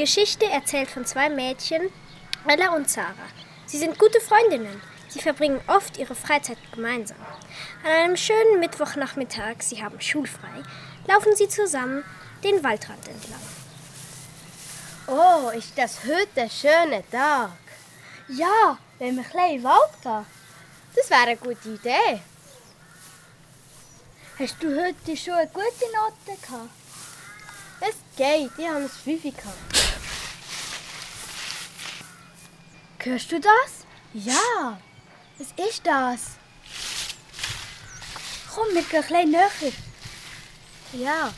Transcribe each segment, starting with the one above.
Geschichte erzählt von zwei Mädchen, Ella und Sarah. Sie sind gute Freundinnen. Sie verbringen oft ihre Freizeit gemeinsam. An einem schönen Mittwochnachmittag, sie haben schulfrei, laufen sie zusammen den Waldrand entlang. Oh, ist das heute ein schöner Tag. Ja, wenn wir ein in den Wald gehen. Das wäre eine gute Idee. Hast du heute schon eine gute Note gehabt? Es geht, ich habe ein Fünfe gehabt. Hörst du das? Ja, was ist das? Komm, wir gehen ein näher. Ja.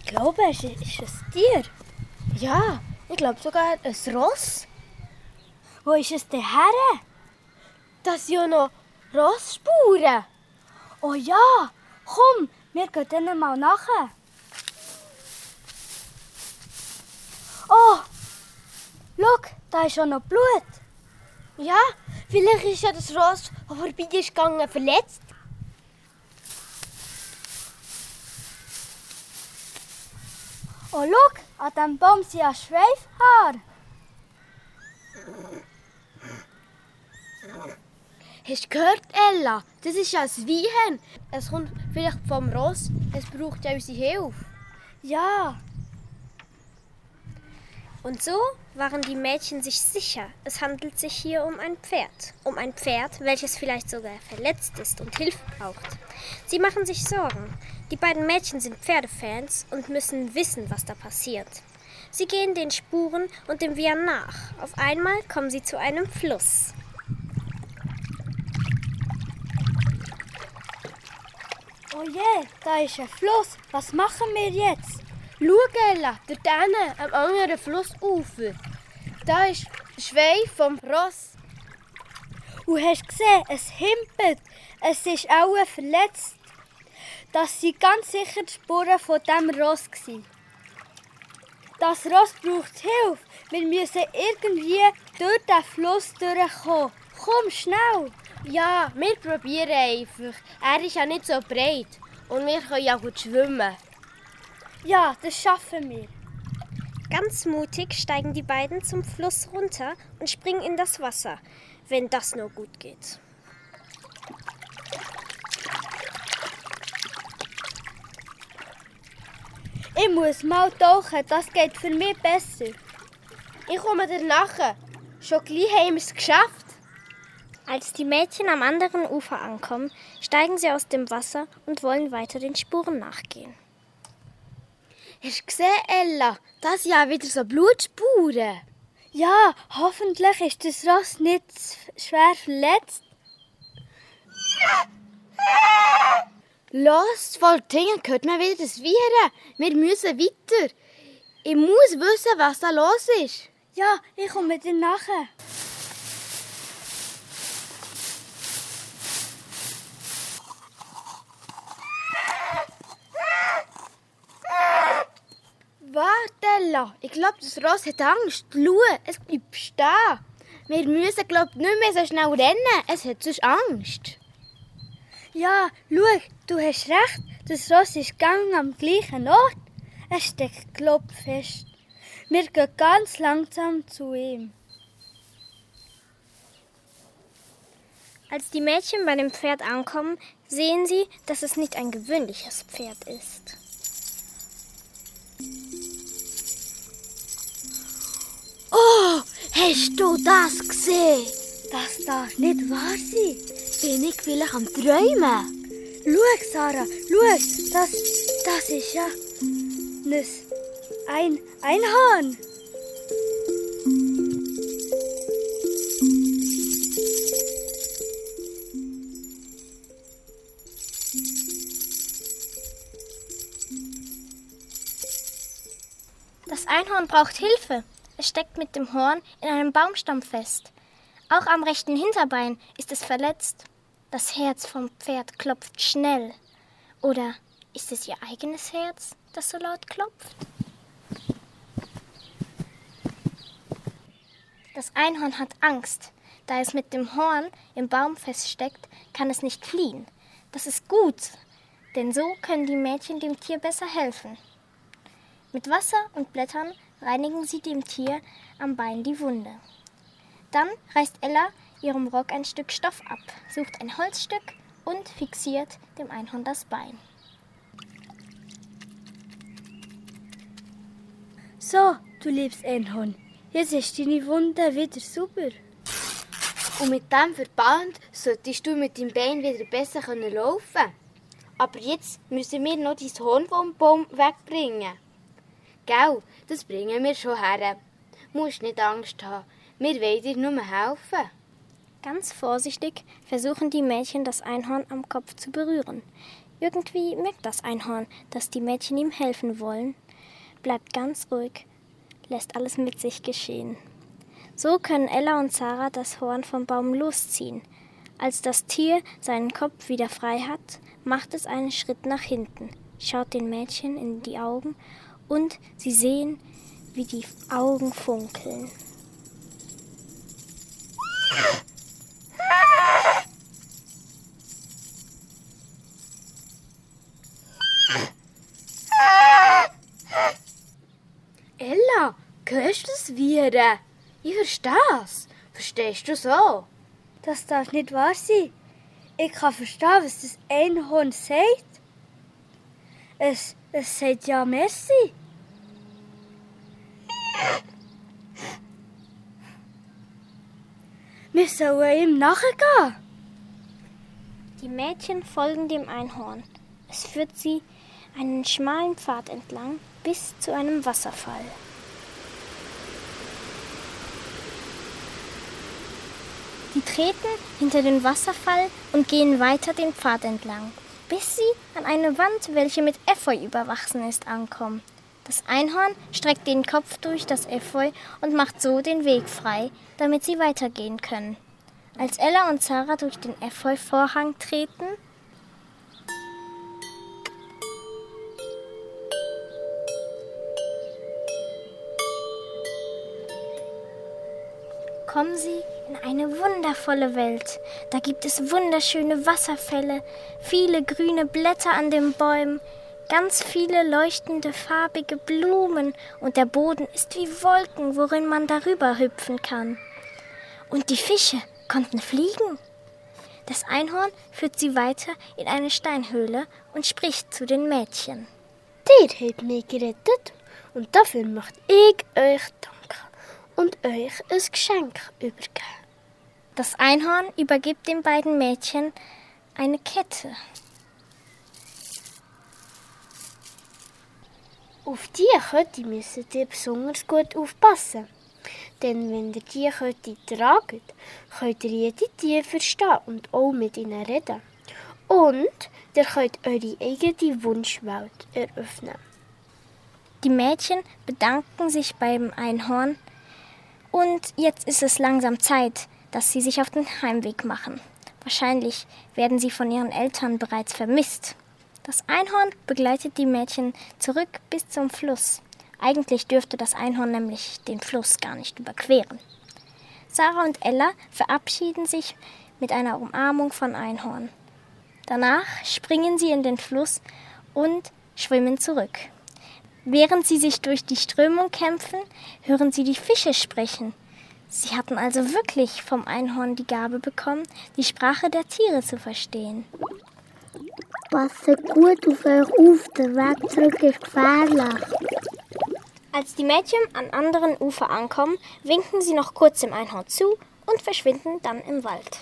Ich glaube, es ist ein Tier. Ja, ich glaube sogar ein Ross. Wo ist es denn her? Das sind ja noch Rossspuren. Oh ja, komm, wir gehen dann mal nachher. Oh, schau, da ist schon noch Blut. Ja, vielleicht ist ja das Ross, das vorbei ist gegangen, verletzt. Oh, schau, an diesem Baum sind ja Schweifhaare. Hast du gehört, Ella? Das ist ja ein Weihern. Es kommt vielleicht vom Ross. Es braucht ja unsere Hilfe. Ja. Und so waren die Mädchen sich sicher, es handelt sich hier um ein Pferd. Um ein Pferd, welches vielleicht sogar verletzt ist und Hilfe braucht. Sie machen sich Sorgen. Die beiden Mädchen sind Pferdefans und müssen wissen, was da passiert. Sie gehen den Spuren und dem Wehr nach. Auf einmal kommen sie zu einem Fluss. Oh je, da ist ein Fluss. Was machen wir jetzt? Schau, Ella, dort hinten, am anderen Flussufer. Da ist der Schweif vom Ross. Und hast gesehen, es himpelt. Es ist auch verletzt. Das sind ganz sicher die Spuren von diesem Ross. Das Ross braucht Hilfe. Wir müssen irgendwie durch den Fluss durchkommen. Komm, schnell! Ja, wir probieren einfach. Er ist ja nicht so breit. Und wir können ja gut schwimmen. Ja, das schaffen wir. Ganz mutig steigen die beiden zum Fluss runter und springen in das Wasser, wenn das nur gut geht. Ich muss mal tauchen, das geht für mich besser. Ich komme dir nachher. Schon gleich haben wir es geschafft. Als die Mädchen am anderen Ufer ankommen, steigen sie aus dem Wasser und wollen weiter den Spuren nachgehen. Hast du gesehen, Ella? Das sind ja wieder so Blutspuren. Ja, hoffentlich ist das Ross nicht schwer verletzt. Los, voll Dingen hört man wieder das Viren. Wir müssen weiter. Ich muss wissen, was da los ist. Ja, ich komme dir nachher. Ella. Ich glaube, das Ross hat Angst. Schau, es bleibt stehen. Wir müssen, glaube nicht mehr so schnell rennen. Es hat sonst Angst. Ja, schau, du hast recht. Das Ross ist gegangen am gleichen Ort. Es steckt klopfest. Wir gehen ganz langsam zu ihm. Als die Mädchen bei dem Pferd ankommen, sehen sie, dass es nicht ein gewöhnliches Pferd ist. Oh, hast du das gesehen? Das darf nicht wahr sein. Bin ich vielleicht am Träumen? Schau, Sarah, schau, das, das ist ja ein Einhorn. Das Einhorn braucht Hilfe. Es steckt mit dem Horn in einem Baumstamm fest. Auch am rechten Hinterbein ist es verletzt. Das Herz vom Pferd klopft schnell. Oder ist es ihr eigenes Herz, das so laut klopft? Das Einhorn hat Angst. Da es mit dem Horn im Baum feststeckt, kann es nicht fliehen. Das ist gut. denn so können die Mädchen dem Tier besser helfen. Mit Wasser und Blättern reinigen sie dem Tier am Bein die Wunde. Dann reißt Ella ihrem Rock ein Stück Stoff ab, sucht ein Holzstück und fixiert dem Einhorn das Bein. So, du liebes Einhorn, jetzt ist deine Wunde wieder super. Und mit dem Verband solltest du mit deinem Bein wieder besser können laufen Aber jetzt müssen wir noch dein Horn vom Baum wegbringen. Gell, das bringen wir schon her. Musst nicht Angst haben. Wir wollen dir nur helfen. Ganz vorsichtig versuchen die Mädchen, das Einhorn am Kopf zu berühren. Irgendwie merkt das Einhorn, dass die Mädchen ihm helfen wollen, bleibt ganz ruhig, lässt alles mit sich geschehen. So können Ella und Sarah das Horn vom Baum losziehen. Als das Tier seinen Kopf wieder frei hat, macht es einen Schritt nach hinten, schaut den Mädchen in die Augen und sie sehen, wie die Augen funkeln. Ella, hörst du das Viren? Ich verstehe es. Verstehst du so? Das darf nicht wahr sein. Ich kann verstehen, was das Einhorn sagt. Es, es sagt ja Messi. Wir sollen ihm nachgehen. Die Mädchen folgen dem Einhorn. Es führt sie einen schmalen Pfad entlang bis zu einem Wasserfall. Sie treten hinter den Wasserfall und gehen weiter den Pfad entlang, bis sie an eine Wand, welche mit Efeu überwachsen ist, ankommen. Das Einhorn streckt den Kopf durch das Efeu und macht so den Weg frei, damit sie weitergehen können. Als Ella und Sarah durch den Efeu-Vorhang treten, kommen sie in eine wundervolle Welt. Da gibt es wunderschöne Wasserfälle, viele grüne Blätter an den Bäumen, ganz viele leuchtende farbige Blumen und der Boden ist wie Wolken, worin man darüber hüpfen kann. Und die Fische konnten fliegen. Das Einhorn führt sie weiter in eine Steinhöhle und spricht zu den Mädchen. Ihr habt mich gerettet und dafür macht ich euch Dank und euch ein Geschenk übergeben. Das Einhorn übergibt den beiden Mädchen eine Kette. Auf die Kette müsst ihr besonders gut aufpassen. Denn wenn ihr die Kette tragt, könnt ihr jede Tier verstehen und auch mit ihnen reden. Und ihr könnt eure eigene Wunschwelt eröffnen. Die Mädchen bedanken sich beim Einhorn und jetzt ist es langsam Zeit, dass sie sich auf den Heimweg machen. Wahrscheinlich werden sie von ihren Eltern bereits vermisst. Das Einhorn begleitet die Mädchen zurück bis zum Fluss. Eigentlich dürfte das Einhorn nämlich den Fluss gar nicht überqueren. Sarah und Ella verabschieden sich mit einer Umarmung von Einhorn. Danach springen sie in den Fluss und schwimmen zurück. Während sie sich durch die Strömung kämpfen, hören sie die Fische sprechen. Sie hatten also wirklich vom Einhorn die Gabe bekommen, die Sprache der Tiere zu verstehen. Passet gut auf euch auf, der Weg zurück ist gefährlich. Als die Mädchen an anderen Ufer ankommen, winken sie noch kurz dem Einhorn zu und verschwinden dann im Wald.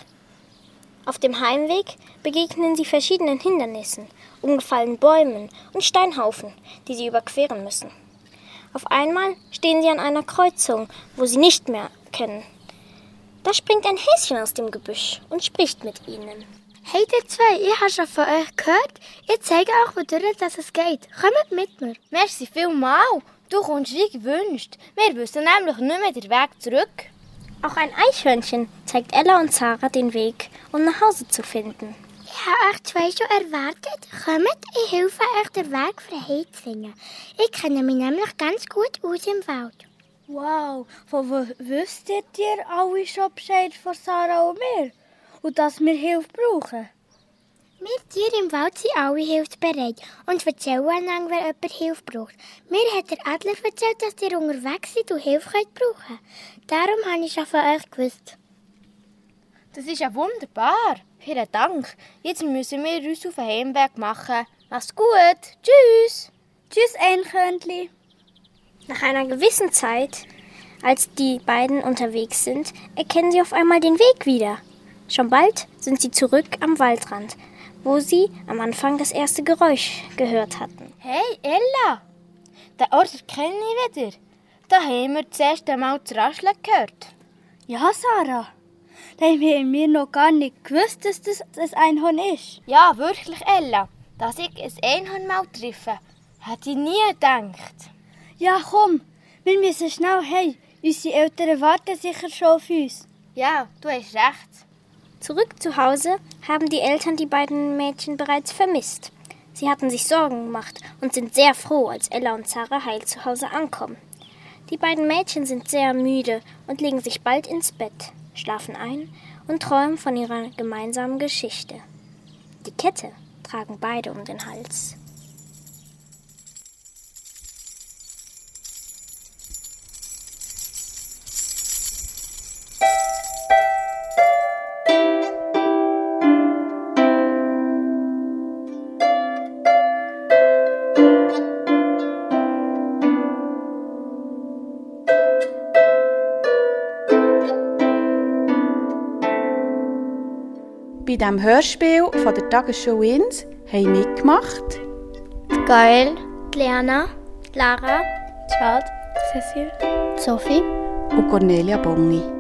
Auf dem Heimweg begegnen sie verschiedenen Hindernissen, umgefallenen Bäumen und Steinhaufen, die sie überqueren müssen. Auf einmal stehen sie an einer Kreuzung, wo sie nicht mehr kennen. Da springt ein Häschen aus dem Gebüsch und spricht mit ihnen. Hey ihr zwei, ich habe schon von euch gehört. Ich zeige euch, wodurch dass es geht. Kommt mit mir. Merci vielmal. Du kommst wie gewünscht. Wir wissen nämlich nicht mehr den Weg zurück. Auch ein Eichhörnchen zeigt Ella und Sarah den Weg, um nach Hause zu finden. Ich habe euch zwei schon erwartet. Kommt, ich helfe euch, den Weg frei zu finden. Ich kenne mich nämlich ganz gut aus im Wald. Wow, von wo wüsstet ihr alle schon Bescheid von Sarah und mir? Und dass wir Hilfe brauchen? Wir Tiere im Wald sind alle hilfsbereit und erzählen einander, wenn jemand Hilfe braucht. Mir hat der Adler erzählt, dass ihr unterwegs seid und Hilfe könnt brauchen Darum habe ich schon von euch gewusst. Das ist ja wunderbar. Vielen Dank. Jetzt müssen wir uns auf den Heimweg machen. Mach's gut. Tschüss. Tschüss, Eichhörnchen. Nach einer gewissen Zeit, als die beiden unterwegs sind, erkennen sie auf einmal den Weg wieder. Schon bald sind sie zurück am Waldrand, wo sie am Anfang das erste Geräusch gehört hatten. Hey, Ella. Den Ort kenne ich wieder. Da haben wir das erste Mal das Rascheln gehört. Ja, Sarah. Da haben wir noch gar nicht gewusst, dass das ein Einhorn ist. Ja, wirklich, Ella. Dass ich ein Einhorn mal treffe, hätte ich nie gedacht. Ja, komm. Wir müssen schnell hey. Unsere Eltern warten sicher schon auf uns. Ja, du hast recht. Zurück zu Hause haben die Eltern die beiden Mädchen bereits vermisst. Sie hatten sich Sorgen gemacht und sind sehr froh, als Ella und Sarah heil zu Hause ankommen. Die beiden Mädchen sind sehr müde und legen sich bald ins Bett, schlafen ein und träumen von ihrer gemeinsamen Geschichte. Die Kette tragen beide um den Hals. Bei diesem Hörspiel von der Tagesschau Inns haben mitgemacht Gael, Liana, Lara, Chad, Cecil, Sophie. und Cornelia Bongi.